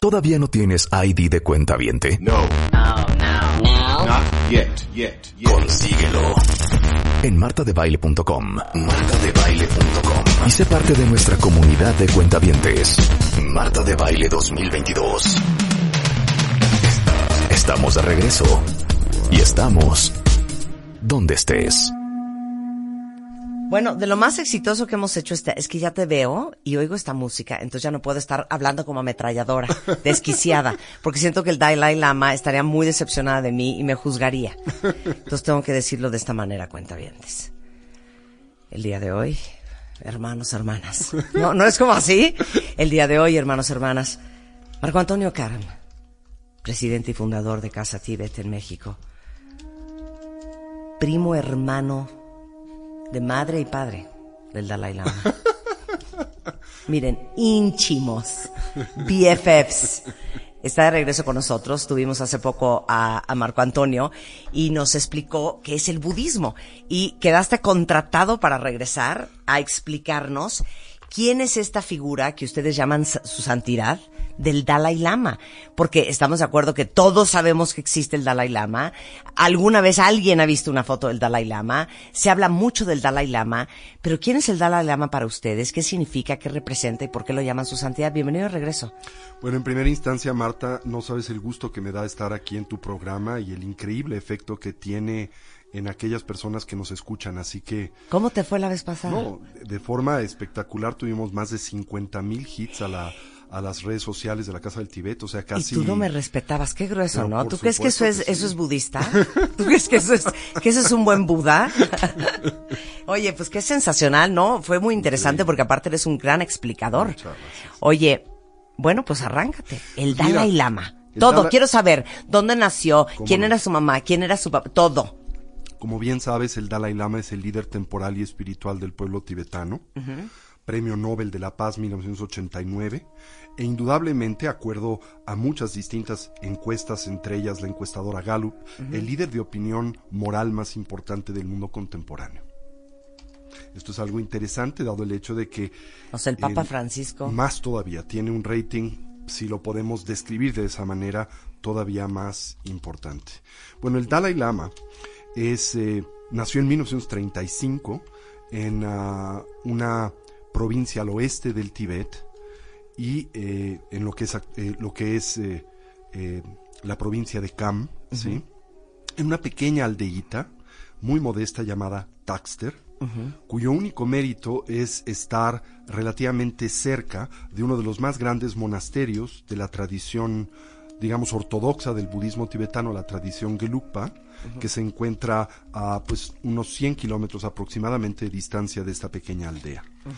¿Todavía no tienes ID de cuenta viente? No. Oh, no. No. Not yet, yet, yet. Consíguelo en martadebaile.com. Martadebaile.com. Y sé parte de nuestra comunidad de cuentavientes. Marta de Baile 2022. Estamos de regreso. Y estamos donde estés. Bueno, de lo más exitoso que hemos hecho este, es que ya te veo y oigo esta música, entonces ya no puedo estar hablando como ametralladora, desquiciada, porque siento que el Dalai Lama estaría muy decepcionada de mí y me juzgaría. Entonces tengo que decirlo de esta manera, cuentavientes. El día de hoy, hermanos, hermanas. No, no es como así. El día de hoy, hermanos, hermanas. Marco Antonio Karam, presidente y fundador de Casa Tíbet en México. Primo hermano de madre y padre del Dalai Lama. Miren, ínchimos, BFFs. Está de regreso con nosotros. Tuvimos hace poco a, a, Marco Antonio y nos explicó qué es el budismo. Y quedaste contratado para regresar a explicarnos quién es esta figura que ustedes llaman su santidad del Dalai Lama, porque estamos de acuerdo que todos sabemos que existe el Dalai Lama, alguna vez alguien ha visto una foto del Dalai Lama, se habla mucho del Dalai Lama, pero ¿quién es el Dalai Lama para ustedes? ¿Qué significa? ¿Qué representa? ¿Y por qué lo llaman su santidad? Bienvenido de regreso. Bueno, en primera instancia, Marta, no sabes el gusto que me da estar aquí en tu programa y el increíble efecto que tiene en aquellas personas que nos escuchan, así que... ¿Cómo te fue la vez pasada? No, de forma espectacular tuvimos más de 50 mil hits a la a las redes sociales de la Casa del Tibet, o sea, casi... Y tú no me respetabas, qué grueso, Pero ¿no? ¿Tú crees que eso es, que eso es budista? ¿Tú crees que eso es, que eso es un buen Buda? Oye, pues qué sensacional, ¿no? Fue muy interesante porque aparte eres un gran explicador. Oye, bueno, pues arráncate. El Dalai Lama. Todo, Dalai... quiero saber dónde nació, quién no? era su mamá, quién era su papá, todo. Como bien sabes, el Dalai Lama es el líder temporal y espiritual del pueblo tibetano. Uh -huh. Premio Nobel de la Paz 1989, e indudablemente, acuerdo a muchas distintas encuestas, entre ellas la encuestadora Gallup, uh -huh. el líder de opinión moral más importante del mundo contemporáneo. Esto es algo interesante, dado el hecho de que... O sea, el Papa eh, Francisco... Más todavía, tiene un rating, si lo podemos describir de esa manera, todavía más importante. Bueno, el Dalai Lama es, eh, nació en 1935 en uh, una provincia al oeste del Tíbet y eh, en lo que es, eh, lo que es eh, la provincia de Kham, uh -huh. ¿sí? en una pequeña aldeíta muy modesta llamada Taxter, uh -huh. cuyo único mérito es estar relativamente cerca de uno de los más grandes monasterios de la tradición, digamos, ortodoxa del budismo tibetano, la tradición Gelugpa, Uh -huh. que se encuentra a pues unos 100 kilómetros aproximadamente de distancia de esta pequeña aldea. Uh -huh.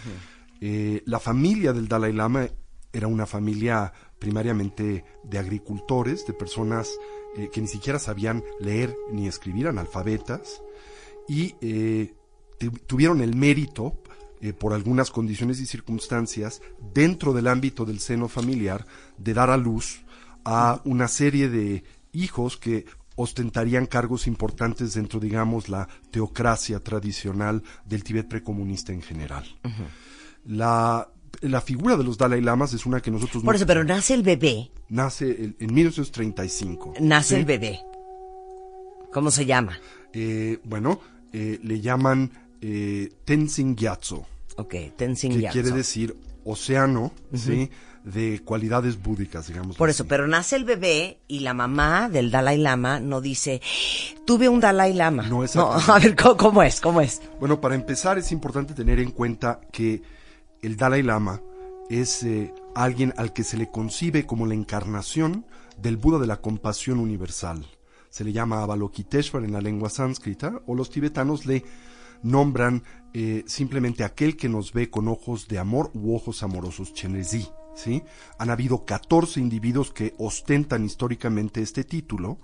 eh, la familia del Dalai Lama era una familia primariamente de agricultores, de personas eh, que ni siquiera sabían leer ni escribir, analfabetas, y eh, tuvieron el mérito, eh, por algunas condiciones y circunstancias, dentro del ámbito del seno familiar, de dar a luz a una serie de hijos que ostentarían cargos importantes dentro, digamos, la teocracia tradicional del Tíbet precomunista en general. Uh -huh. La, la figura de los Dalai Lamas es una que nosotros... Por eso, pero nace el bebé. Nace el, en 1935. Nace ¿sí? el bebé. ¿Cómo se llama? Eh, bueno, eh, le llaman eh, Tenzin Gyatso. Ok, Tenzin que Gyatso. quiere decir océano, uh -huh. ¿sí? De cualidades búdicas, digamos. Por eso, pero nace el bebé y la mamá del Dalai Lama no dice, tuve un Dalai Lama. No, es no a ver, ¿cómo, ¿cómo, es? ¿Cómo es? Bueno, para empezar es importante tener en cuenta que el Dalai Lama es eh, alguien al que se le concibe como la encarnación del Buda de la compasión universal. Se le llama Avalokiteshvara en la lengua sánscrita, o los tibetanos le nombran eh, simplemente aquel que nos ve con ojos de amor u ojos amorosos, Chenrezí. ¿Sí? Han habido 14 individuos que ostentan históricamente este título,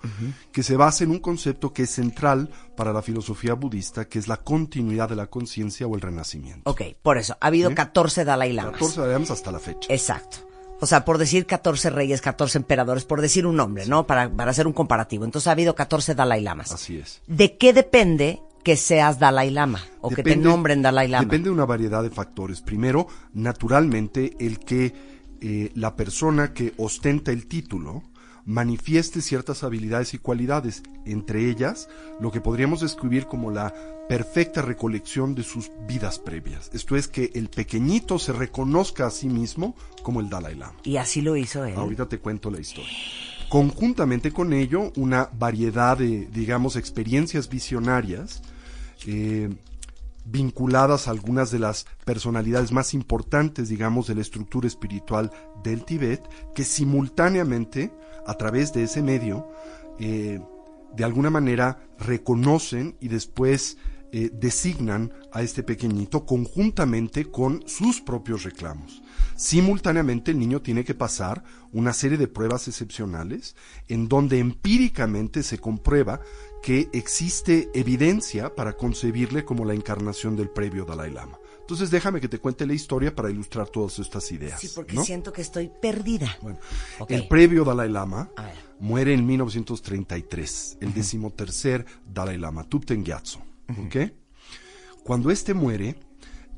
que se basa en un concepto que es central para la filosofía budista, que es la continuidad de la conciencia o el renacimiento. Ok, por eso, ha habido ¿Sí? 14 Dalai Lamas. 14 además hasta la fecha. Exacto. O sea, por decir 14 reyes, 14 emperadores, por decir un nombre, ¿no? Para, para hacer un comparativo. Entonces ha habido 14 Dalai Lamas. Así es. ¿De qué depende que seas Dalai Lama? O que te nombren Dalai Lama. Depende de una variedad de factores. Primero, naturalmente, el que eh, la persona que ostenta el título manifieste ciertas habilidades y cualidades, entre ellas lo que podríamos describir como la perfecta recolección de sus vidas previas. Esto es que el pequeñito se reconozca a sí mismo como el Dalai Lama. Y así lo hizo él. Ahorita te cuento la historia. Conjuntamente con ello, una variedad de, digamos, experiencias visionarias eh, vinculadas a algunas de las personalidades más importantes, digamos, de la estructura espiritual del Tíbet, que simultáneamente, a través de ese medio, eh, de alguna manera reconocen y después eh, designan a este pequeñito conjuntamente con sus propios reclamos. Simultáneamente el niño tiene que pasar una serie de pruebas excepcionales en donde empíricamente se comprueba que existe evidencia para concebirle como la encarnación del previo Dalai Lama. Entonces déjame que te cuente la historia para ilustrar todas estas ideas. Sí, porque ¿no? siento que estoy perdida. Bueno, el previo Dalai Lama muere en 1933, el decimotercer Dalai Lama, Tupten Gyatso. ¿ok? Cuando este muere,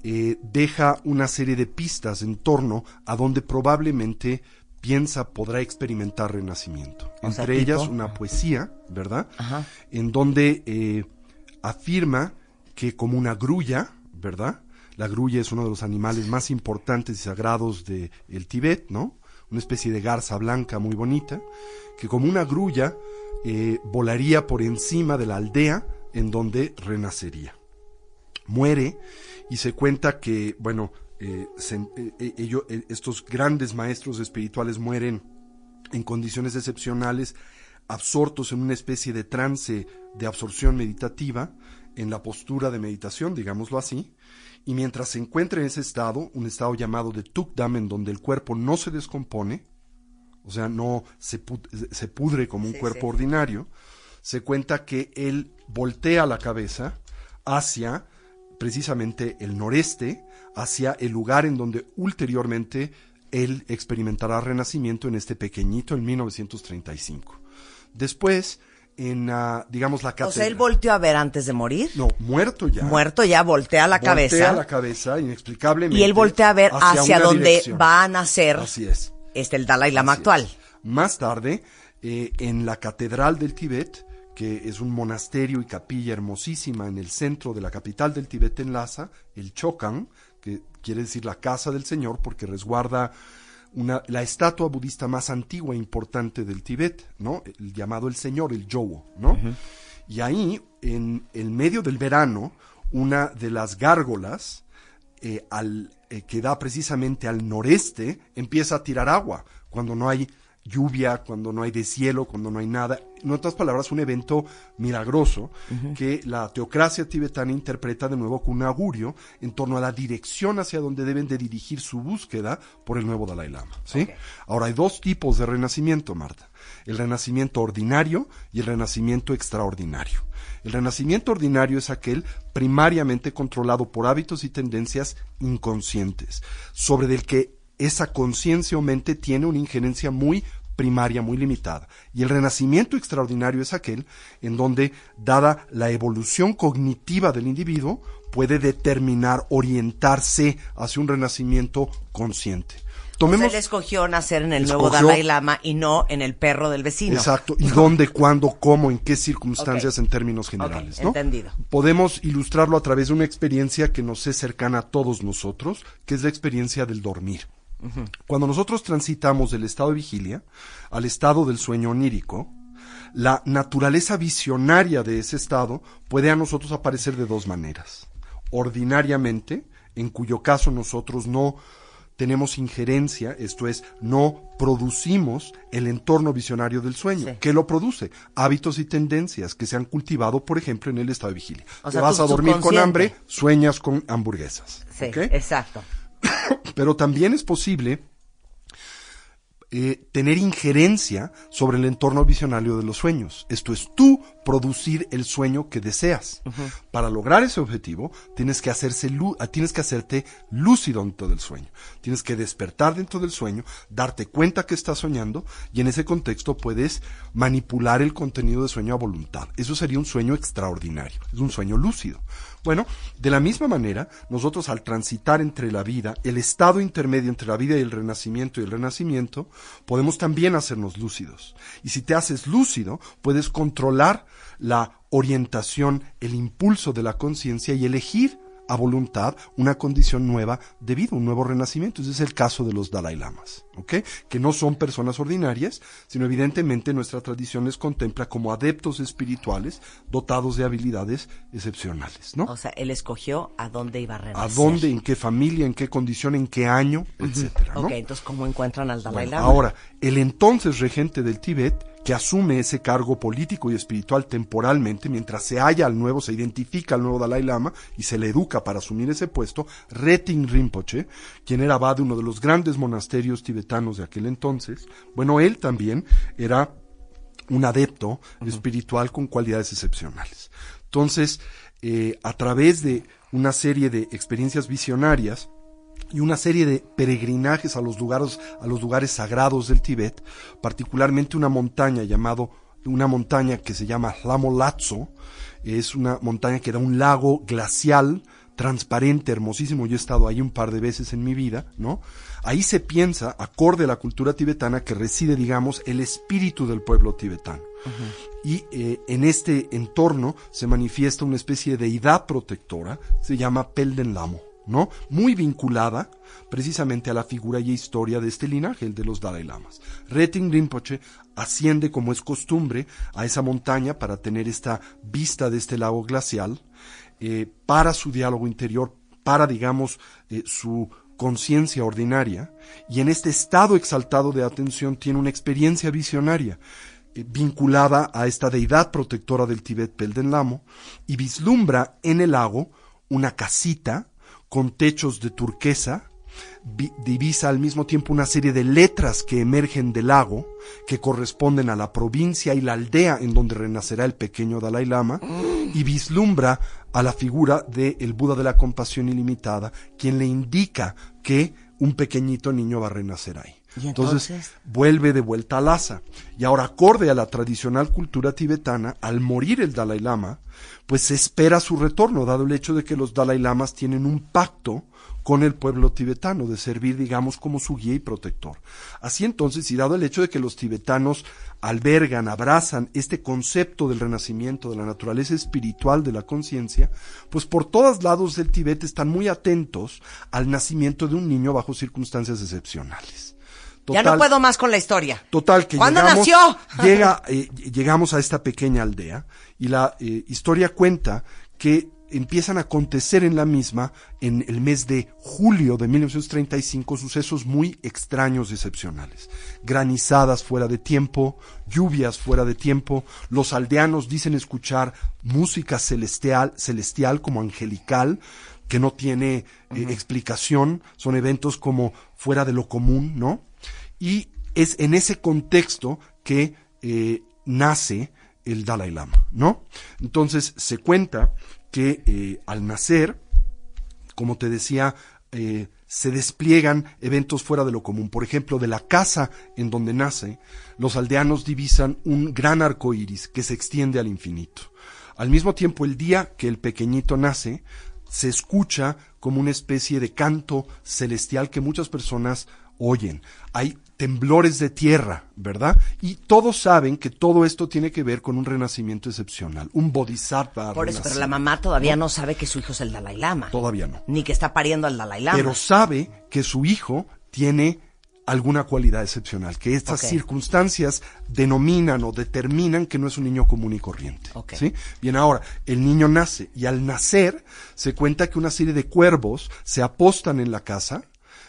eh, deja una serie de pistas en torno a donde probablemente piensa podrá experimentar renacimiento. O sea, Entre ellas tipo- una poesía, ¿verdad? Ajá. En donde eh, afirma que como una grulla, ¿verdad? La grulla es uno de los animales más importantes y sagrados del el Tíbet, ¿no? Una especie de garza blanca muy bonita, que como una grulla eh, volaría por encima de la aldea en donde renacería muere y se cuenta que, bueno, eh, se- eh, eh, eh, estos grandes maestros espirituales mueren en condiciones excepcionales, absortos en una especie de trance de absorción meditativa, en la postura de meditación, digámoslo así, y mientras se encuentra en ese estado, un estado llamado de Tukdam, en donde el cuerpo no se descompone, o sea, no se, se pudre como un Sí, cuerpo sí. ordinario, se cuenta que él voltea la cabeza hacia precisamente el noreste, hacia el lugar en donde ulteriormente él experimentará renacimiento en este pequeñito en 1935. Después, en, ah, digamos, la O catedral. sea, él volteó a ver antes de morir. No, muerto ya. Muerto ya, voltea la Voltea cabeza. la cabeza, inexplicablemente. y él voltea a ver hacia, donde dirección. va a nacer Así es. este, el Dalai Lama Así actual. es. Más tarde, eh, en la Catedral del Tíbet, que es un monasterio y capilla hermosísima en el centro de la capital del Tíbet en Lhasa, el Chokan, que quiere decir la casa del Señor, porque resguarda una, la estatua budista más antigua e importante del Tíbet, ¿no? El llamado el Señor, el Yowo, ¿no? Y ahí, en el medio del verano, una de las gárgolas, eh, al, eh, que da precisamente al noreste, empieza a tirar agua cuando no hay lluvia, cuando no hay deshielo, cuando no hay nada. En otras palabras, un evento milagroso que la teocracia tibetana interpreta de nuevo con un augurio en torno a la dirección hacia donde deben de dirigir su búsqueda por el nuevo Dalai Lama. ¿sí? Ahora hay dos tipos de renacimiento, Marta. El renacimiento ordinario y el renacimiento extraordinario. El renacimiento ordinario es aquel primariamente controlado por hábitos y tendencias inconscientes, sobre el que esa conciencia o mente tiene una injerencia muy primaria, muy limitada. Y el renacimiento extraordinario es aquel en donde, dada la evolución cognitiva del individuo, puede determinar, orientarse hacia un renacimiento consciente. Tomemos él escogió nacer en el nuevo Dalai Lama y no en el perro del vecino. Exacto. ¿Y dónde, cuándo, cómo, en qué circunstancias en términos generales? Entendido. Podemos ilustrarlo a través de una experiencia que nos es cercana a todos nosotros, que es la experiencia del dormir. Cuando nosotros transitamos del estado de vigilia al estado del sueño onírico, la naturaleza visionaria de ese estado puede a nosotros aparecer de dos maneras. Ordinariamente, en cuyo caso nosotros no tenemos injerencia, esto es, no producimos el entorno visionario del sueño. Sí. ¿Qué lo produce? Hábitos y tendencias que se han cultivado, por ejemplo, en el estado de vigilia. O Te sea, vas a dormir con hambre, sueñas con hamburguesas. Sí, exacto pero también es posible eh, tener injerencia sobre el entorno visionario de los sueños. Esto es, tú producir el sueño que deseas. Para lograr ese objetivo, tienes que, hacerse ah, tienes que hacerte lúcido dentro del sueño. Tienes que despertar dentro del sueño, darte cuenta que estás soñando y en ese contexto puedes manipular el contenido de sueño a voluntad. Eso sería un sueño extraordinario. Es un sueño lúcido. Bueno, de la misma manera, nosotros al transitar entre la vida, el estado intermedio entre la vida y el renacimiento y el renacimiento, podemos también hacernos lúcidos. Y si te haces lúcido, puedes controlar la orientación, el impulso de la conciencia y elegir a voluntad una condición nueva de vida, un nuevo renacimiento. Ese es el caso de los Dalai Lamas, ¿ok? Que no son personas ordinarias, sino evidentemente nuestra tradición les contempla como adeptos espirituales dotados de habilidades excepcionales, ¿no? O sea, él escogió a dónde iba a renacer. a dónde, en qué familia, en qué condición, en qué año, etcétera, ¿no? Ok, entonces, ¿cómo encuentran al Dalai Bueno, Lama? ahora, el entonces regente del Tíbet, que asume ese cargo político y espiritual temporalmente, mientras se halla al nuevo, se identifica al nuevo Dalai Lama y se le educa para asumir ese puesto, Retin Rinpoche, quien era abad de uno de los grandes monasterios tibetanos de aquel entonces, bueno, él también era un adepto espiritual con cualidades excepcionales. Entonces, eh, a través de una serie de experiencias visionarias, y una serie de peregrinajes a los lugares, a los lugares sagrados del Tíbet, particularmente una montaña llamado, una montaña que se llama Latso, es una montaña que da un lago glacial, transparente, hermosísimo, yo he estado ahí un par de veces en mi vida, ¿no? Ahí se piensa, acorde a la cultura tibetana, que reside, digamos, el espíritu del pueblo tibetano. Y eh, en este entorno se manifiesta una especie de deidad protectora, se llama Pelden Lamo. ¿No? Muy vinculada precisamente a la figura y historia de este linaje, el de los Dalai Lamas. Retin Rinpoche asciende, como es costumbre, a esa montaña para tener esta vista de este lago glacial, eh, para su diálogo interior, para, digamos, eh, su conciencia ordinaria, y en este estado exaltado de atención tiene una experiencia visionaria eh, vinculada a esta deidad protectora del Tíbet Pelden Lamo, y vislumbra en el lago una casita, con techos de turquesa, vi- divisa al mismo tiempo una serie de letras que emergen del lago, que corresponden a la provincia y la aldea en donde renacerá el pequeño Dalai Lama, y vislumbra a la figura del Buda de la compasión ilimitada, quien le indica que un pequeñito niño va a renacer ahí. ¿Y entonces? vuelve de vuelta a Lhasa. Y ahora, acorde a la tradicional cultura tibetana, al morir el Dalai Lama, pues se espera su retorno, dado el hecho de que los Dalai Lamas tienen un pacto con el pueblo tibetano, de servir, digamos, como su guía y protector. Así entonces, y dado el hecho de que los tibetanos albergan, abrazan este concepto del renacimiento, de la naturaleza espiritual de la conciencia, pues por todos lados del Tibet están muy atentos al nacimiento de un niño bajo circunstancias excepcionales. Ya no puedo más con la historia. Total, que ¿Cuándo llegamos, nació? llega, eh, llegamos a esta pequeña aldea y la eh, historia cuenta que empiezan a acontecer en la misma, en el mes de julio de 1935, sucesos muy extraños y excepcionales. Granizadas fuera de tiempo, lluvias fuera de tiempo, los aldeanos dicen escuchar música celestial, celestial como angelical, que no tiene eh, explicación, son eventos como fuera de lo común, ¿no? Y es en ese contexto que eh, nace el Dalai Lama, ¿no? Entonces se cuenta que eh, al nacer, como te decía, eh, se despliegan eventos fuera de lo común. Por ejemplo, de la casa en donde nace, los aldeanos divisan un gran arco iris que se extiende al infinito. Al mismo tiempo, el día que el pequeñito nace, se escucha como una especie de canto celestial que muchas personas oyen. Hay temblores de tierra, ¿verdad? Y todos saben que todo esto tiene que ver con un renacimiento excepcional, un bodhisattva. Por eso, pero la mamá todavía no sabe que su hijo es el Dalai Lama. Todavía no. Ni que está pariendo al Dalai Lama. Pero sabe que su hijo tiene alguna cualidad excepcional, que estas circunstancias denominan o determinan que no es un niño común y corriente. ¿sí? Bien, ahora, el niño nace y al nacer se cuenta que una serie de cuervos se apostan en la casa,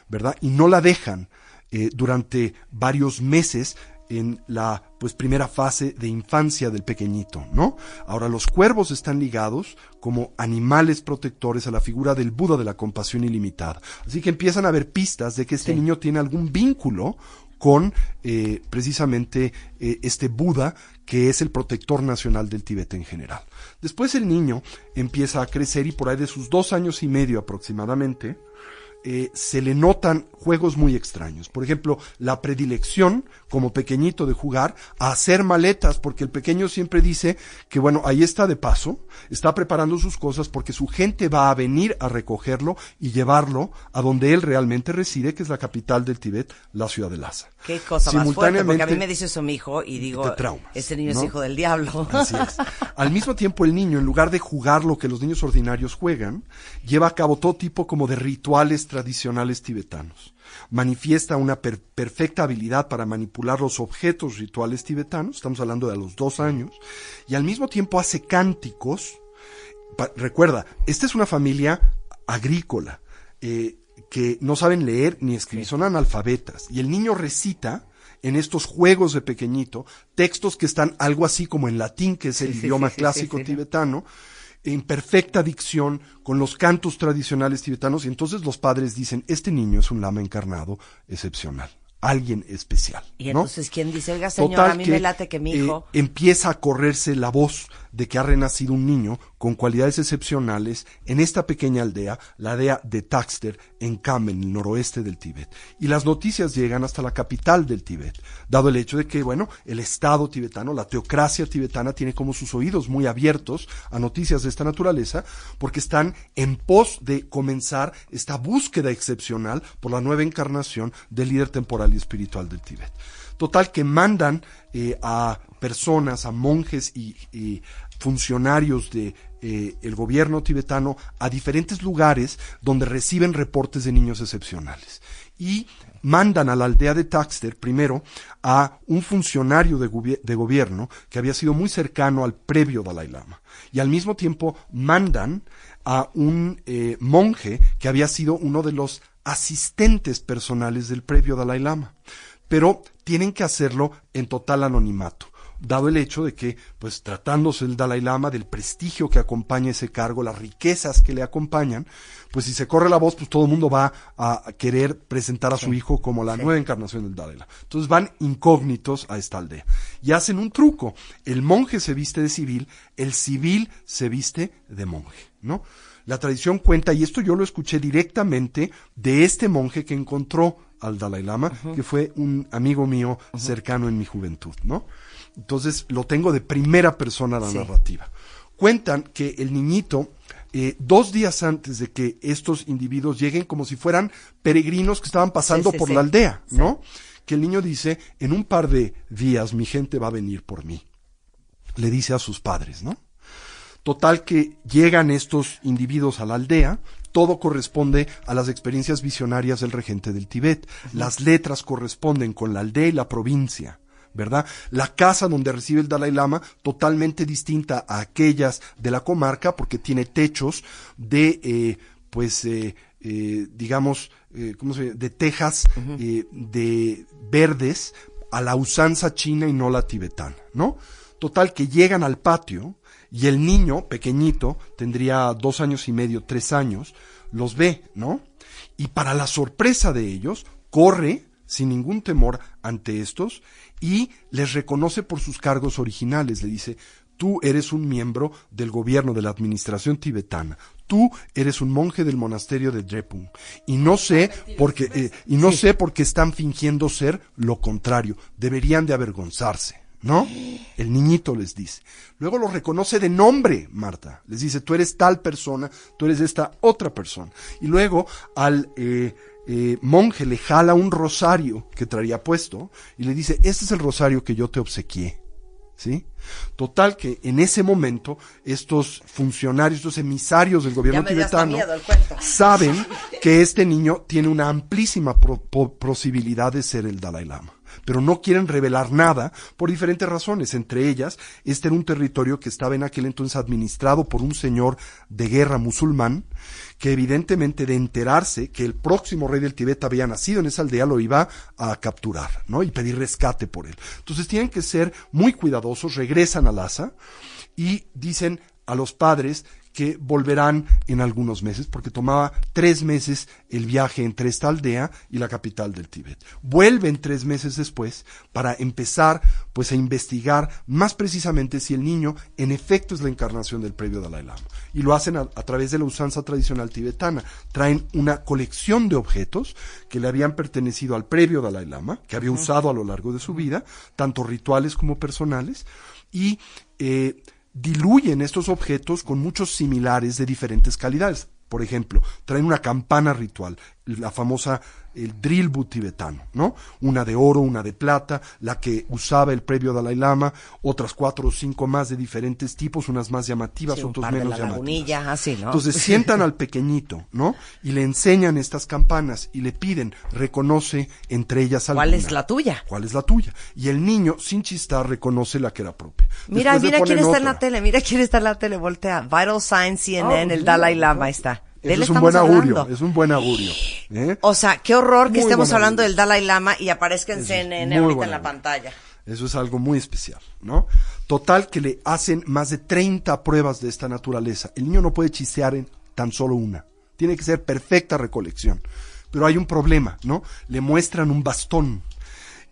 ¿verdad? Y no la dejan eh, durante varios meses en la pues primera fase de infancia del pequeñito, ¿no? Ahora los cuervos están ligados como animales protectores a la figura del Buda de la compasión ilimitada. Así que empiezan a haber pistas de que este Sí. niño tiene algún vínculo con eh, precisamente eh, este Buda que es el protector nacional del Tíbet en general. Después el niño empieza a crecer y por ahí de sus dos años y medio aproximadamente, eh, se le notan juegos muy extraños. Por ejemplo, la predilección, como pequeñito, de jugar a hacer maletas, porque el pequeño siempre dice que, bueno, ahí está de paso, está preparando sus cosas porque su gente va a venir a recogerlo y llevarlo a donde él realmente reside, que es la capital del Tíbet, la ciudad de Lhasa. Qué cosa más fuerte, porque a mí me dice eso mi hijo y digo, traumas, este niño ¿no? es hijo del diablo. Así es. Al mismo tiempo, el niño, en lugar de jugar lo que los niños ordinarios juegan, lleva a cabo todo tipo como de rituales tradicionales tibetanos. Manifiesta una per- perfecta habilidad para manipular los objetos rituales tibetanos, estamos hablando de a los dos años, y al mismo tiempo hace cánticos. Pa- recuerda, esta es una familia agrícola, eh, que no saben leer ni escribir, son analfabetas, y el niño recita en estos juegos de pequeñito textos que están algo así como en latín, que es el Sí, idioma sí, sí, clásico sí. En perfecta dicción, con los cantos tradicionales tibetanos, y entonces los padres dicen, este niño es un lama encarnado excepcional, alguien especial. Y ¿no? entonces, ¿quién dice, oiga, señor, Total a mí que, me late que mi eh, hijo... empieza a correrse la voz de que ha renacido un niño con cualidades excepcionales en esta pequeña aldea, la aldea de Taxter, en Kham, en el noroeste del Tíbet. Y las noticias llegan hasta la capital del Tíbet, dado el hecho de que, bueno, el Estado tibetano, la teocracia tibetana tiene como sus oídos muy abiertos a noticias de esta naturaleza, porque están en pos de comenzar esta búsqueda excepcional por la nueva encarnación del líder temporal y espiritual del Tíbet. Total que mandan eh, a personas, a monjes y, funcionarios de eh, el gobierno tibetano a diferentes lugares donde reciben reportes de niños excepcionales. Y mandan a la aldea de Taxter primero a un funcionario de gobierno que había sido muy cercano al previo Dalai Lama. Y al mismo tiempo mandan a un eh, monje que había sido uno de los asistentes personales del previo Dalai Lama. Pero tienen que hacerlo en total anonimato dado el hecho de que, pues tratándose el Dalai Lama, del prestigio que acompaña ese cargo, las riquezas que le acompañan, pues si se corre la voz, pues todo el mundo va a querer presentar a su hijo como la nueva encarnación del Dalai Lama. Entonces van incógnitos a esta aldea y hacen un truco. El monje se viste de civil, el civil se viste de monje, ¿no? La tradición cuenta, y esto yo lo escuché directamente de este monje que encontró al Dalai Lama, que fue un amigo mío cercano en mi juventud, ¿no? Entonces lo tengo de primera persona la Sí. narrativa. Cuentan que el niñito, eh, dos días antes de que estos individuos lleguen, como si fueran peregrinos que estaban pasando Sí, sí, por la aldea, ¿no? Que el niño dice, en un par de días mi gente va a venir por mí. Le dice a sus padres, ¿no? Total que llegan estos individuos a la aldea, todo corresponde a las experiencias visionarias del regente del Tíbet. Las letras corresponden con la aldea y la provincia, ¿verdad? La casa donde recibe el Dalai Lama, totalmente distinta a aquellas de la comarca, porque tiene techos de, eh, pues, eh, eh, digamos, ¿cómo se llama? De tejas de verdes a la usanza china y no la tibetana, ¿no? Total que llegan al patio y el niño, pequeñito, tendría dos años y medio, tres años, los ve, ¿no? Y para la sorpresa de ellos, corre sin ningún temor ante estos y les reconoce por sus cargos originales. Le dice, tú eres un miembro del gobierno de la administración tibetana. Tú eres un monje del monasterio de Drepung. Y no sé porque, eh, y no sé por qué están fingiendo ser lo contrario. Deberían de avergonzarse. ¿No? El niñito les dice. Luego lo reconoce de nombre, Marta. Les dice, tú eres tal persona, tú eres esta otra persona. Y luego al eh, eh, monje le jala un rosario que traía puesto y le dice, este es el rosario que yo te obsequié. ¿Sí? Total que en ese momento estos funcionarios, estos emisarios del gobierno tibetano saben que este niño tiene una amplísima pro- posibilidad de ser el Dalai Lama. Pero no quieren revelar nada por diferentes razones. Entre ellas, este era un territorio que estaba en aquel entonces administrado por un señor de guerra musulmán, que evidentemente de enterarse que el próximo rey del Tíbet había nacido en esa aldea, lo iba a capturar, ¿no? Y pedir rescate por él. Entonces tienen que ser muy cuidadosos, regresan a Lhasa y dicen a los padres que volverán en algunos meses, porque tomaba tres meses el viaje entre esta aldea y la capital del Tíbet. Vuelven tres meses después para empezar pues a investigar más precisamente si el niño en efecto es la encarnación del previo Dalai Lama. Y lo hacen a, a través de la usanza tradicional tibetana. Traen una colección de objetos que le habían pertenecido al previo Dalai Lama, que había usado a lo largo de su vida, tanto rituales como personales, y eh, diluyen estos objetos con muchos similares de diferentes calidades. Por ejemplo, traen una campana ritual, la famosa el drilbu tibetano, ¿no? Una de oro, una de plata, la que usaba el previo Dalai Lama, otras cuatro o cinco más de diferentes tipos, unas más llamativas, Sí, otras par de menos la llamativas. así, ¿no? Entonces sientan al pequeñito, ¿no? Y le enseñan estas campanas y le piden, reconoce entre ellas alguna. ¿Cuál es la tuya? ¿Cuál es la tuya? Y el niño, sin chistar, reconoce la que era propia. Mira, Después mira quién está en la tele, mira quién está en la tele, voltea. Vital Signs, CNN, Ah, pues el Dalai. Lama, ahí está. Eso es un buen augurio, hablando. es un buen augurio. ¿eh? O sea, qué horror que Muy estemos hablando augurio. del Dalai Lama y aparezca en Eso CNN ahorita en la augurio. pantalla. Eso es algo muy especial, ¿no? Total que le hacen más de 30 pruebas de esta naturaleza. El niño no puede chistear en tan solo una. Tiene que ser perfecta recolección. Pero hay un problema, ¿no? Le muestran un bastón.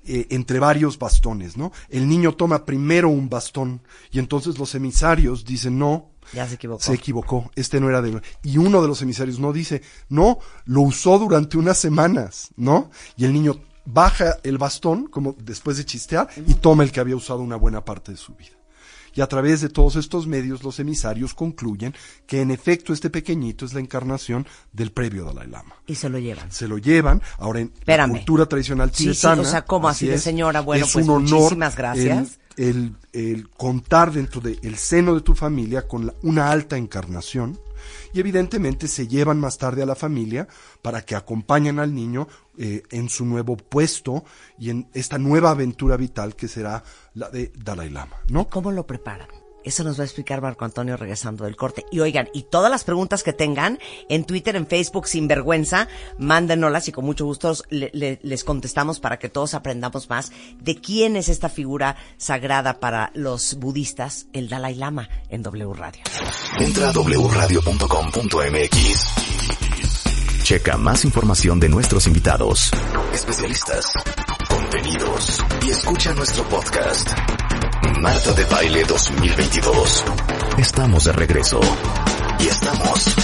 eh, entre varios bastones, ¿no? El niño toma primero un bastón y entonces los emisarios dicen no, Ya se equivocó. se equivocó, este no era de... Y uno de los emisarios no dice, no, lo usó durante unas semanas, ¿no? Y el niño baja el bastón, como después de chistear, y toma el que había usado una buena parte de su vida. Y a través de todos estos medios, los emisarios concluyen que en efecto este pequeñito es la encarnación del previo Dalai Lama. Y se lo llevan. Se lo llevan, ahora en Espérame. la cultura tradicional Sí, sí, tibetana. o sea, ¿cómo así de señora? Bueno, es pues, un honor muchísimas gracias. El- contar dentro del seno de tu familia con la- una alta encarnación y evidentemente se llevan más tarde a la familia para que acompañen al niño eh, en su nuevo puesto y en esta nueva aventura vital que será la de Dalai Lama, ¿no? ¿Cómo lo preparan? Eso nos va a explicar Marco Antonio regresando del corte. Y oigan, y todas las preguntas que tengan en Twitter, en Facebook, sin vergüenza, mándenoslas y con mucho gusto le- le- les contestamos para que todos aprendamos más de quién es esta figura sagrada para los budistas, el Dalai Lama, en W Radio. Entra a wradio.com.mx. Checa más información de nuestros invitados, especialistas, contenidos y escucha nuestro podcast. Marta de Baile 2022. Estamos de regreso. Y estamos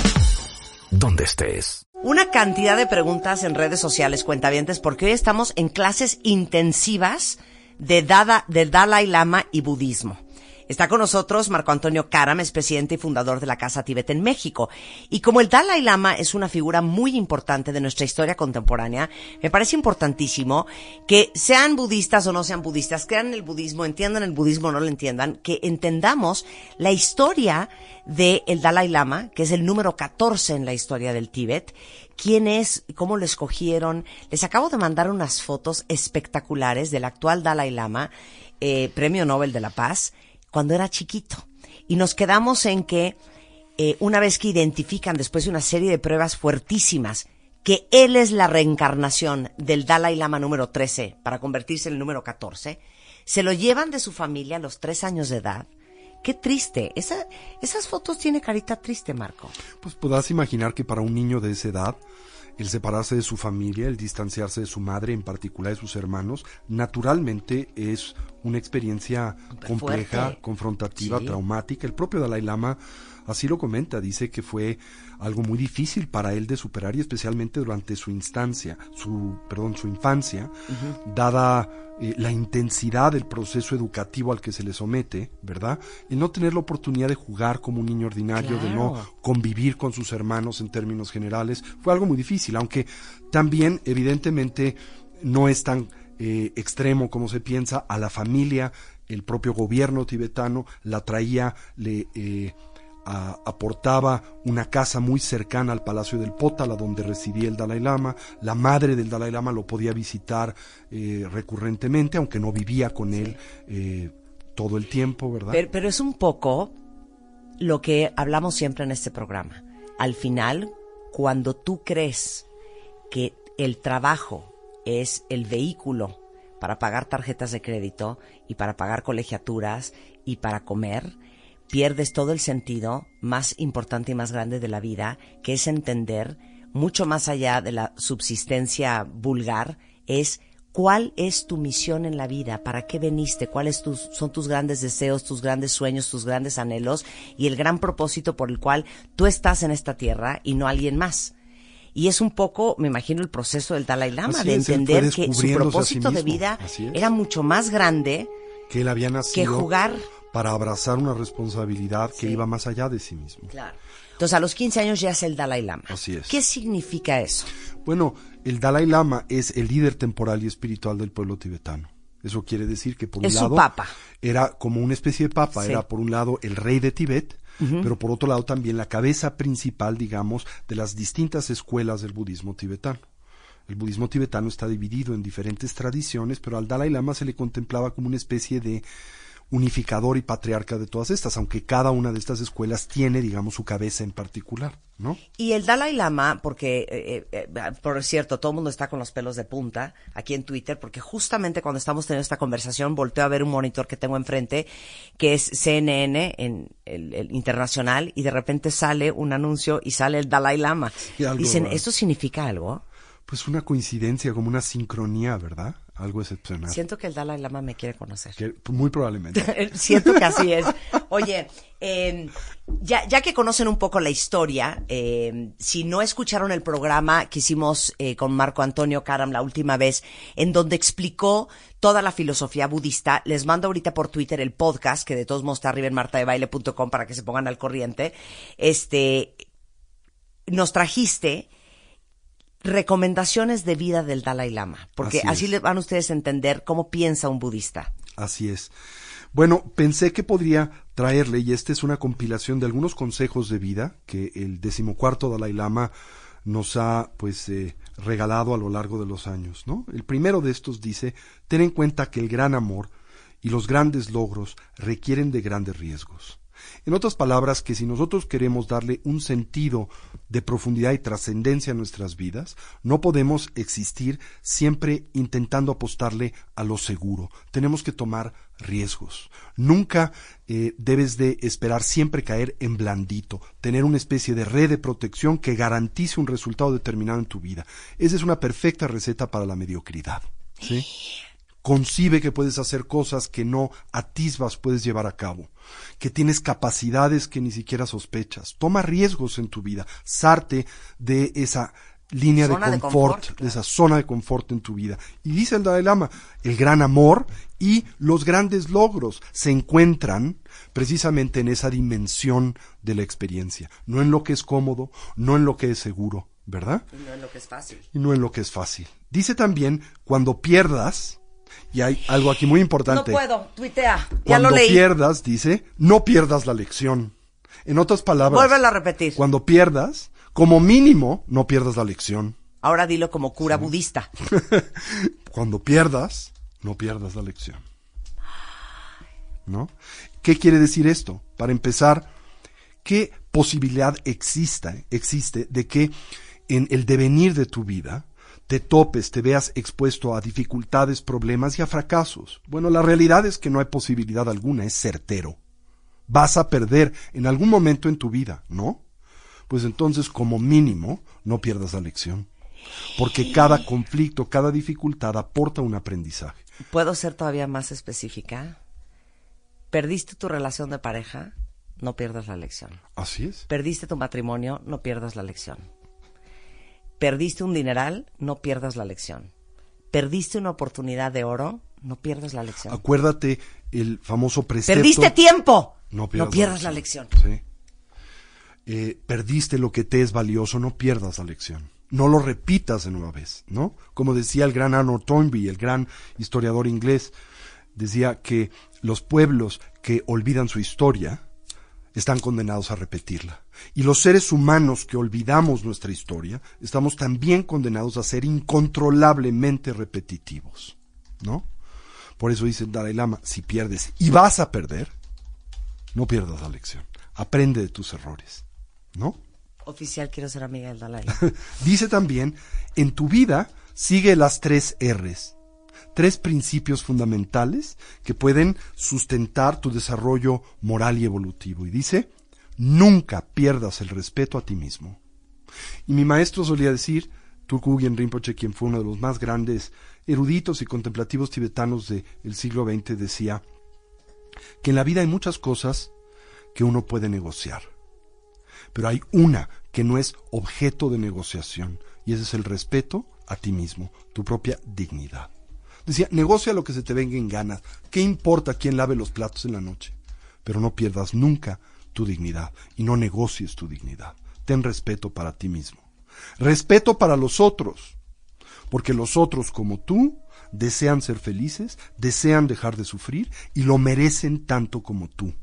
donde estés. Una cantidad de preguntas en redes sociales, cuentavientes, porque hoy estamos en clases intensivas de, Dada, de Dalai Lama y budismo. Está con nosotros Marco Antonio Karam, es presidente y fundador de la Casa Tibet en México. Y como el Dalai Lama es una figura muy importante de nuestra historia contemporánea, me parece importantísimo que sean budistas o no sean budistas, crean el budismo, entiendan el budismo o no lo entiendan, que entendamos la historia del el Dalai Lama, que es el número 14 en la historia del Tíbet, quién es, cómo lo escogieron. Les acabo de mandar unas fotos espectaculares del actual Dalai Lama, eh, Premio Nobel de la Paz, cuando era chiquito. Y nos quedamos en que eh, una vez que identifican después de una serie de pruebas fuertísimas que él es la reencarnación del Dalai Lama número 13 para convertirse en el número 14, se lo llevan de su familia a los tres años de edad. Qué triste. Esa, esas fotos tiene carita triste, Marco. Pues podrás imaginar que para un niño de esa edad, el separarse de su familia, el distanciarse de su madre, en particular de sus hermanos, naturalmente es una experiencia compleja, fuerte. confrontativa, Sí. traumática. El propio Dalai Lama así lo comenta, dice que fue algo muy difícil para él de superar y especialmente durante su instancia, su, perdón, su infancia, dada eh, la intensidad del proceso educativo al que se le somete, ¿verdad? El no tener la oportunidad de jugar como un niño ordinario, de no convivir con sus hermanos en términos generales, fue algo muy difícil, aunque también evidentemente no es tan eh, extremo como se piensa, a la familia, el propio gobierno tibetano la traía, le eh, aportaba una casa muy cercana al Palacio del Potala, donde residía el Dalai Lama. La madre del Dalai Lama lo podía visitar eh, recurrentemente, aunque no vivía con él eh, todo el tiempo, ¿verdad? Pero, pero es un poco lo que hablamos siempre en este programa. Al final, cuando tú crees que el trabajo es el vehículo para pagar tarjetas de crédito y para pagar colegiaturas y para comer, pierdes todo el sentido más importante y más grande de la vida, que es entender, mucho más allá de la subsistencia vulgar, es cuál es tu misión en la vida, para qué veniste, cuáles tus, son tus grandes deseos, tus grandes sueños, tus grandes anhelos y el gran propósito por el cual tú estás en esta tierra y no alguien más. Y es un poco, me imagino, el proceso del Dalai Lama, Así de entender que su sí propósito de vida era mucho más grande Que él había nacido jugar. Para abrazar una responsabilidad que iba más allá de sí mismo. Claro. Entonces, a los 15 años ya es el Dalai Lama. Así es. ¿Qué significa eso? Bueno, el Dalai Lama es el líder temporal y espiritual del pueblo tibetano. Eso quiere decir que por Es un lado papa. era como una especie de papa, Sí. era por un lado el rey de Tibet, pero por otro lado también la cabeza principal, digamos, de las distintas escuelas del budismo tibetano. El budismo tibetano está dividido en diferentes tradiciones, pero al Dalai Lama se le contemplaba como una especie de unificador y patriarca de todas estas, aunque cada una de estas escuelas tiene, digamos, su cabeza en particular, ¿no? Y el Dalai Lama, porque, eh, eh, eh, por cierto, todo el mundo está con los pelos de punta aquí en Twitter, porque justamente cuando estamos teniendo esta conversación, volteo a ver un monitor que tengo enfrente, que es CNN en el, el internacional, y de repente sale un anuncio y sale el Dalai Lama. Algo Dicen. ¿esto significa algo? Pues una coincidencia, como una sincronía, ¿verdad? Algo excepcional. Siento que el Dalai Lama me quiere conocer. Que- muy probablemente. Siento que así es. Oye, eh, ya, ya que conocen un poco la historia, eh, si no escucharon el programa que hicimos eh, con Marco Antonio Karam la última vez, en donde explicó toda la filosofía budista, les mando ahorita por Twitter el podcast, que de todos modos está arriba en martadebaile.com para que se pongan al corriente. Este, nos trajiste recomendaciones de vida del Dalai Lama, porque Así así, es. le van ustedes a entender cómo piensa un budista. Así es. Bueno, pensé que podría traerle, y esta es una compilación de algunos consejos de vida que el decimocuarto Dalai Lama nos ha, pues, eh, regalado a lo largo de los años, ¿no? El primero de estos dice, ten en cuenta que el gran amor y los grandes logros requieren de grandes riesgos. En otras palabras, que si nosotros queremos darle un sentido de profundidad y trascendencia a nuestras vidas, no podemos existir siempre intentando apostarle a lo seguro. Tenemos que tomar riesgos. Nunca eh, debes de esperar siempre caer en blandito, tener una especie de red de protección que garantice un resultado determinado en tu vida. Esa es una perfecta receta para la mediocridad. ¿sí? Concibe que puedes hacer cosas que no atisbas puedes llevar a cabo, que tienes capacidades que ni siquiera sospechas. Toma riesgos en tu vida, sarte de esa línea de de confort, de esa zona de confort en tu vida. Y dice el Dalai Lama, el gran amor y los grandes logros se encuentran precisamente en esa dimensión de la experiencia, no en lo que es cómodo, no en lo que es seguro, ¿verdad? Y no es lo que es fácil. y no en lo que es fácil. Dice también, cuando pierdas, y hay algo aquí muy No importante, puedo, tuitea. Ya cuando lo leí. pierdas, dice, no pierdas la lección. En otras palabras, a repetir. cuando pierdas, como mínimo, no pierdas la lección. Ahora dilo como cura budista. Cuando pierdas, no pierdas la lección. ¿No? ¿Qué quiere decir esto? Para empezar, ¿qué posibilidad exista, existe de que en el devenir de tu vida te topes, te veas expuesto a dificultades, problemas y a fracasos? Bueno, la realidad es que no hay posibilidad alguna, es certero. Vas a perder en algún momento en tu vida, ¿no? Pues entonces, como mínimo, no pierdas la lección. Porque cada conflicto, cada dificultad aporta un aprendizaje. ¿Puedo ser todavía más específica? Perdiste tu relación de pareja, no pierdas la lección. Así es. Perdiste tu matrimonio, no pierdas la lección. Perdiste un dineral, no pierdas la lección. Perdiste una oportunidad de oro, no pierdas la lección. Acuérdate el famoso precepto. Perdiste tiempo, No no pierdas, pierdas, la lección. Sí. Eh, perdiste lo que te es valioso, no pierdas la lección. No lo repitas de nueva vez, ¿no? Como decía el gran Arnold Toynbee, el gran historiador inglés, decía que los pueblos que olvidan su historia están condenados a repetirla. Y los seres humanos que olvidamos nuestra historia estamos también condenados a ser incontrolablemente repetitivos, ¿no? Por eso dice el Dalai Lama, si pierdes y vas a perder, no pierdas la lección. Aprende de tus errores, ¿no? Oficial, quiero ser amiga del Dalai Lama. Dice también, en tu vida sigue las tres R's. Tres principios fundamentales que pueden sustentar tu desarrollo moral y evolutivo. Y dice, nunca pierdas el respeto a ti mismo. Y mi maestro solía decir, Tulku Rinpoche, quien fue uno de los más grandes eruditos y contemplativos tibetanos del siglo XX, decía que en la vida hay muchas cosas que uno puede negociar, pero hay una que no es objeto de negociación, y ese es el respeto a ti mismo, tu propia dignidad. Decía, negocia lo que se te venga en ganas. ¿Qué importa quién lave los platos en la noche? Pero no pierdas nunca tu dignidad y no negocies tu dignidad. Ten respeto para ti mismo. Respeto para los otros. Porque los otros como tú desean ser felices, desean dejar de sufrir y lo merecen tanto como tú.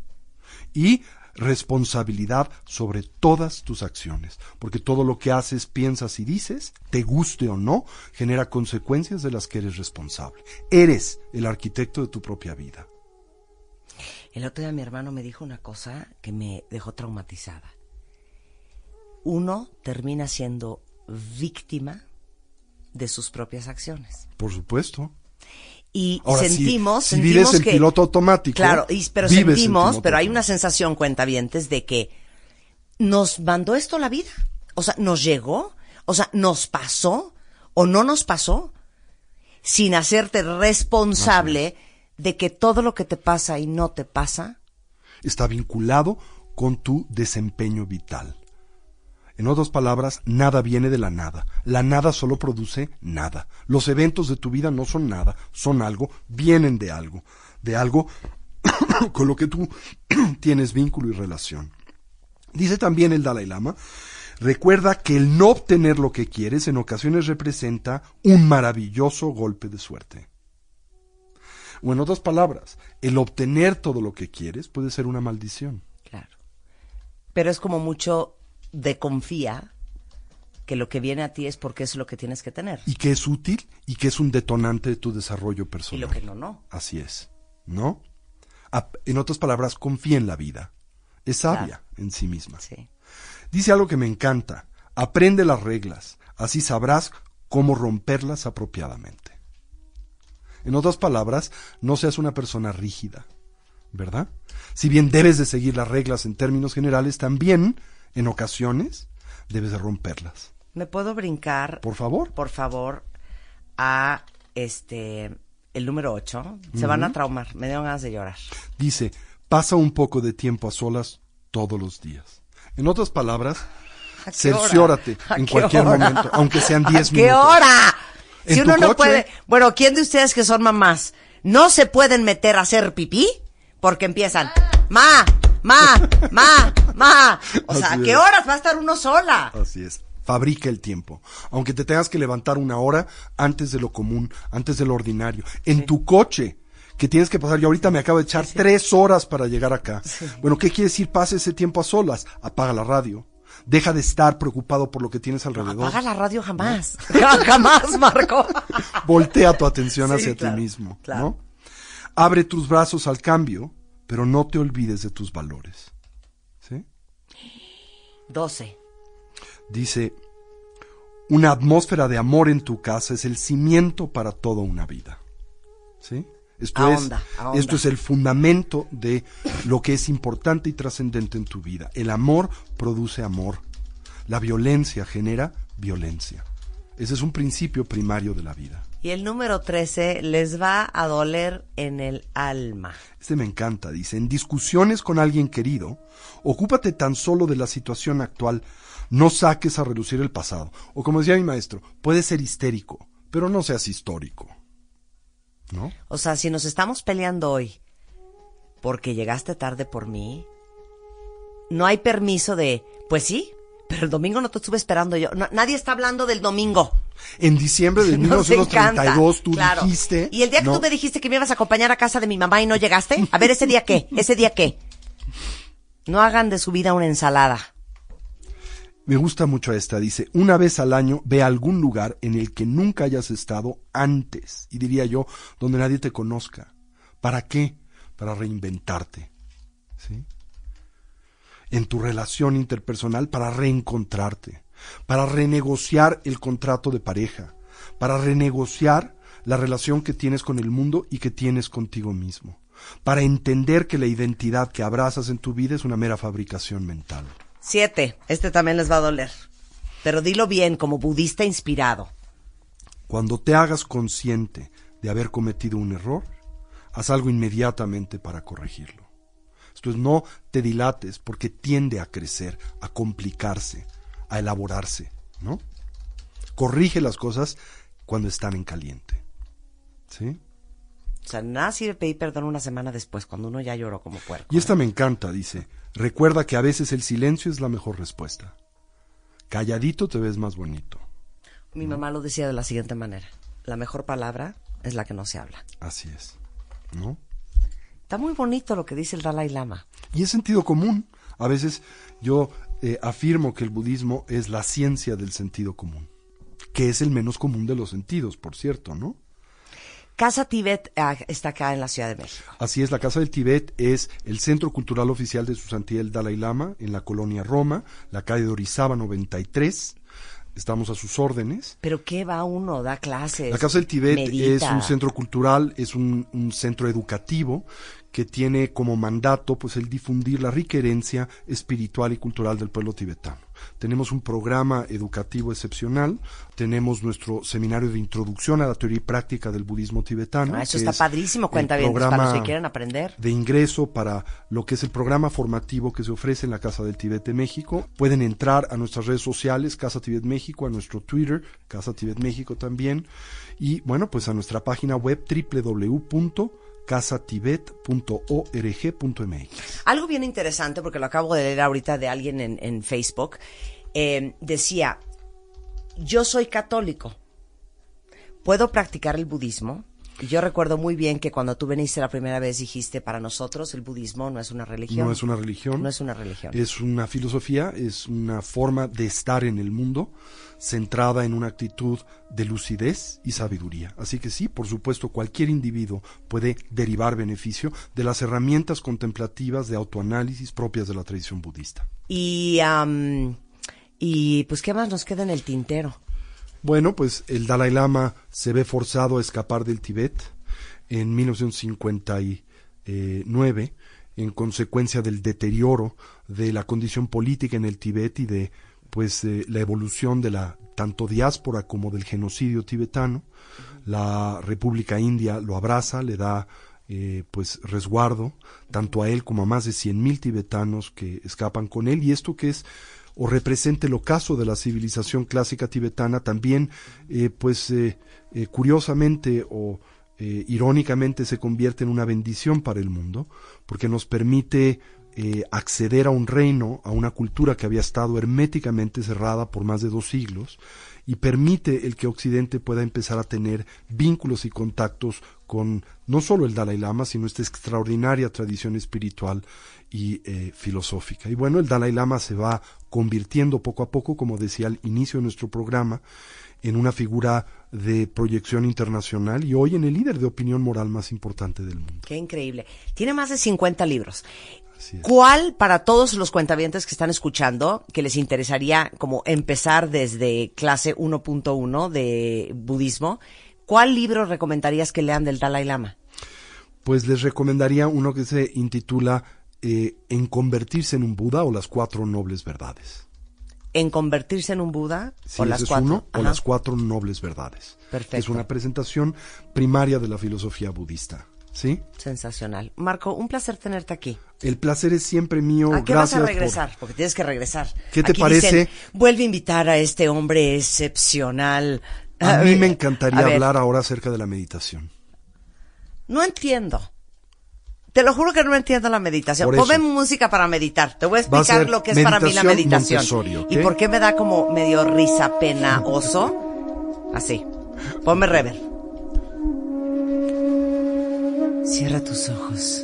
Y responsabilidad sobre todas tus acciones, porque todo lo que haces, piensas y dices, te guste o no, genera consecuencias de las que eres responsable. Eres el arquitecto de tu propia vida. El otro día mi hermano me dijo una cosa que me dejó traumatizada. Uno termina siendo víctima de sus propias acciones. Por supuesto. Y Ahora, sentimos, si, sentimos vives en que, piloto automático. Claro, y- pero sentimos, pero hay una sensación, cuentavientes, de que nos mandó esto la vida. O sea, nos llegó, o sea, nos pasó o no nos pasó, sin hacerte responsable de que todo lo que te pasa y no te pasa, está vinculado con tu desempeño vital. En otras palabras, nada viene de la nada. La nada solo produce nada. Los eventos de tu vida no son nada, son algo, vienen de algo, de algo con lo que tú tienes vínculo y relación. Dice también el Dalai Lama, recuerda que el no obtener lo que quieres en ocasiones representa un maravilloso golpe de suerte. O en otras palabras, el obtener todo lo que quieres puede ser una maldición. claro. Pero es como mucho de confía que lo que viene a ti es porque es lo que tienes que tener. y que es útil y que es un detonante de tu desarrollo Y personal. lo que no, no. Así es, ¿no? A- En otras palabras, confía en la vida. Es sabia en sí misma. Sí. Dice algo que me encanta. Aprende las reglas, así sabrás cómo romperlas apropiadamente. En otras palabras, no seas una persona rígida, ¿verdad? Si bien debes de seguir las reglas en términos generales, también, en ocasiones, debes de romperlas. ¿Me puedo brincar? Por favor. Por favor, a este el número 8. Se van a traumar. Me dieron ganas de llorar. Dice, pasa un poco de tiempo a solas todos los días. En otras palabras, ¿A qué cerciórate en qué cualquier hora? momento, aunque sean ¿A 10 qué minutos. hora? ¿En Si uno no coche? puede. Bueno, ¿quién de ustedes que son mamás no se pueden meter a hacer pipí? Porque empiezan. Ma, ma, ma, ma. O sea, ¿a qué es. horas va a estar uno sola? Así es. Fabrica el tiempo. Aunque te tengas que levantar una hora antes de lo común, antes de lo ordinario. En tu coche, que tienes que pasar. Yo ahorita me acabo de echar tres horas para llegar acá. Bueno, ¿qué quiere decir? Pase ese tiempo a solas. Apaga la radio. Deja de estar preocupado por lo que tienes alrededor. Apaga la radio jamás. jamás, Marco. Voltea tu atención Sí, hacia claro, ti mismo, claro. ¿no? Abre tus brazos al cambio, pero no te olvides de tus valores. ¿Sí? 12. Dice, una atmósfera de amor en tu casa es el cimiento para toda una vida. ¿Sí? Esto, es, esto es el fundamento de lo que es importante y trascendente en tu vida. El amor produce amor. La violencia genera violencia. Ese es un principio primario de la vida. Y el número 13 les va a doler en el alma. Este me encanta, dice, en discusiones con alguien querido, ocúpate tan solo de la situación actual, no saques a relucir el pasado. O como decía mi maestro, puedes ser histérico, pero no seas histórico. ¿No? O sea, si nos estamos peleando hoy porque llegaste tarde por mí, no hay permiso de, pues sí, pero el domingo no te estuve esperando yo. No, nadie está hablando del domingo. En diciembre de Nos encanta. 1932 tú Claro. dijiste... Y el día que ¿no? tú me dijiste que me ibas a acompañar a casa de mi mamá y no llegaste, a ver, ese día qué, ese día qué. No hagan de su vida una ensalada. Me gusta mucho esta, dice, una vez al año ve a algún lugar en el que nunca hayas estado antes, y diría yo, donde nadie te conozca. ¿Para qué? Para reinventarte. ¿Sí? En tu relación interpersonal, para reencontrarte, para renegociar el contrato de pareja, para renegociar la relación que tienes con el mundo y que tienes contigo mismo, para entender que la identidad que abrazas en tu vida es una mera fabricación mental. Siete. Este también les va a doler. Pero dilo bien, como budista inspirado. Cuando te hagas consciente de haber cometido un error, haz algo inmediatamente para corregirlo. Esto es, no te dilates porque tiende a crecer, a complicarse, a elaborarse, ¿no? Corrige las cosas cuando están en caliente. ¿Sí? O sea, nada sirve pedir perdón una semana después, cuando uno ya lloró como puerco. Y esta me encanta, dice. Recuerda que a veces el silencio es la mejor respuesta. Calladito te ves más bonito. Mi mamá lo decía de la siguiente manera. La mejor palabra es la que no se habla. Así es. ¿No? Está muy bonito lo que dice el Dalai Lama. Y es sentido común. A veces yo eh, afirmo que el budismo es la ciencia del sentido común, que es el menos común de los sentidos, por cierto, ¿no? Casa Tibet ah, está acá en la Ciudad de México. Así es, la Casa del Tibet es el centro cultural oficial de su santidad el Dalai Lama en la colonia Roma, la calle de Orizaba 93. Estamos a sus órdenes. ¿Pero qué va uno? ¿Da clases? La Casa del Tibet medita? es un centro cultural, es un, un centro educativo que tiene como mandato pues el difundir la rica herencia espiritual y cultural del pueblo tibetano. Tenemos un programa educativo excepcional, tenemos nuestro seminario de introducción a la teoría y práctica del budismo tibetano. Ah, eso está es padrísimo, cuenta bien, para los que quieren aprender. de ingreso para lo que es el programa formativo que se ofrece en la Casa del Tibet de México. Pueden entrar a nuestras redes sociales, Casa Tibet México, a nuestro Twitter, Casa Tibet México también, y bueno, pues a nuestra página web www.casatibet.org.mx. Algo bien interesante, porque lo acabo de leer ahorita de alguien en, en Facebook, eh, decía, yo soy católico, ¿puedo practicar el budismo? Y yo recuerdo muy bien que cuando tú viniste la primera vez dijiste, para nosotros el budismo no es una religión. No es una religión. No es una religión. Es una filosofía, es una forma de estar en el mundo centrada en una actitud de lucidez y sabiduría. Así que sí, por supuesto, cualquier individuo puede derivar beneficio de las herramientas contemplativas de autoanálisis propias de la tradición budista. Y, y pues, ¿qué más nos queda en el tintero? Bueno, pues el Dalai Lama se ve forzado a escapar del Tíbet en 1959 en consecuencia del deterioro de la condición política en el Tíbet y de pues eh, la evolución de la tanto diáspora como del genocidio tibetano. La República India lo abraza, le da eh, pues resguardo tanto a él como a más de 100.000 tibetanos que escapan con él y esto que es o representa el ocaso de la civilización clásica tibetana, también, eh, pues, curiosamente o irónicamente se convierte en una bendición para el mundo, porque nos permite eh, acceder a un reino, a una cultura que había estado herméticamente cerrada por más de dos siglos, y permite el que Occidente pueda empezar a tener vínculos y contactos con no solo el Dalai Lama, sino esta extraordinaria tradición espiritual y eh, filosófica. Y bueno, el Dalai Lama se va convirtiendo poco a poco, como decía al inicio de nuestro programa, en una figura de proyección internacional y hoy en el líder de opinión moral más importante del mundo. Qué increíble. Tiene más de 50 libros. ¿Cuál, para todos los cuentavientes que están escuchando, que les interesaría como empezar desde clase 1.1 de budismo, cuál libro recomendarías que lean del Dalai Lama? Pues les recomendaría uno que se intitula eh, En convertirse en un Buda o las cuatro nobles verdades. ¿En convertirse en un Buda? Sí, o las cuatro. uno, o las cuatro nobles verdades. Perfecto. Es una presentación primaria de la filosofía budista. ¿Sí? Sensacional. Marco, un placer tenerte aquí. El placer es siempre mío. ¿A qué Gracias vas a por- regresar? Porque tienes que regresar. ¿Qué te Aquí parece? dicen, Vuelve a invitar a este hombre excepcional. A mí me encantaría hablar ahora acerca de la meditación. No entiendo. Te lo juro que no entiendo la meditación. Ponme música para meditar. Te voy a explicar lo que es para mí la meditación meditación. Montessori, ¿ok? ¿Y por qué me da como medio risa, pena, oso? Así. Ponme rever. Cierra tus ojos.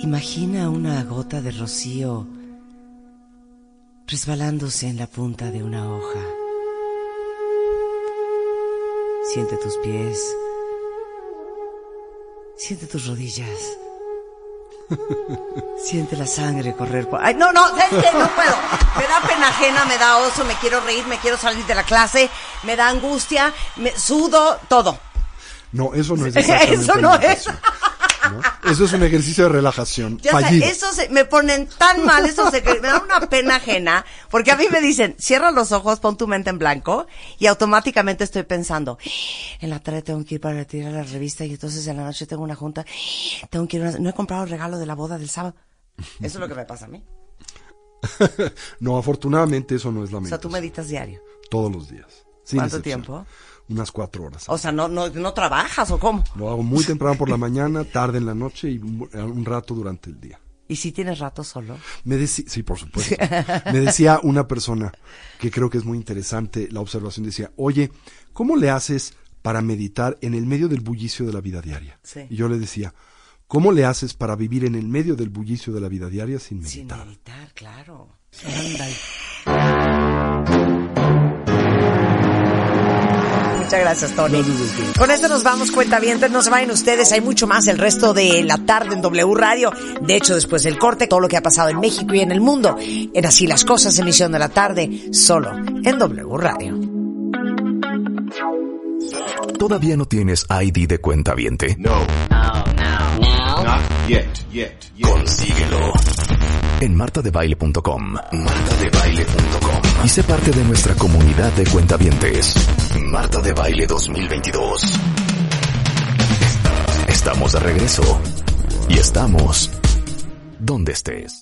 Imagina una gota de rocío resbalándose en la punta de una hoja. Siente tus pies. Siente tus rodillas. Siente la sangre correr por... Ay, no, no, ¿sabes qué? No puedo. Me da pena ajena, me da oso, me quiero reír, me quiero salir de la clase, me da angustia, me sudo, todo. No, eso no es exactamente Eso no es. Eso es un ejercicio de relajación Ya sé, eso se, me ponen tan mal, eso se, me da una pena ajena, porque a mí me dicen, cierra los ojos, pon tu mente en blanco, y automáticamente estoy pensando, en la tarde tengo que ir para retirar la revista, y entonces en la noche tengo una junta, tengo que ir, una- no he comprado el regalo de la boda del sábado. Eso es lo que me pasa a mí. No, afortunadamente eso no es la O sea, tú meditas diario. Todos los días. ¿Cuánto tiempo? Unas cuatro horas. O sea, no, no, no trabajas o cómo. Lo hago muy temprano por la mañana, tarde en la noche y un un rato durante el día. ¿Y si tienes rato solo? Me decía, sí, por supuesto. Me decía una persona que creo que es muy interesante la observación. Decía, oye, ¿cómo le haces para meditar en el medio del bullicio de la vida diaria? Sí. Y yo le decía, ¿cómo le haces para vivir en el medio del bullicio de la vida diaria sin Sin meditar? meditar, claro. Muchas gracias, Tony. Con esto nos vamos, cuenta bien, no se vayan ustedes, hay mucho más el resto de la tarde en W Radio. De hecho, después del corte, todo lo que ha pasado en México y en el mundo, en Así las Cosas, emisión de la tarde, solo en W Radio. ¿Todavía no tienes ID de cuenta viente? No. Not yet, yet, yet. Consíguelo. En martadebaile.com. Martadebaile.com. Y sé parte de nuestra comunidad de cuentavientes. Marta de Baile 2022. Estamos de regreso. Y estamos donde estés.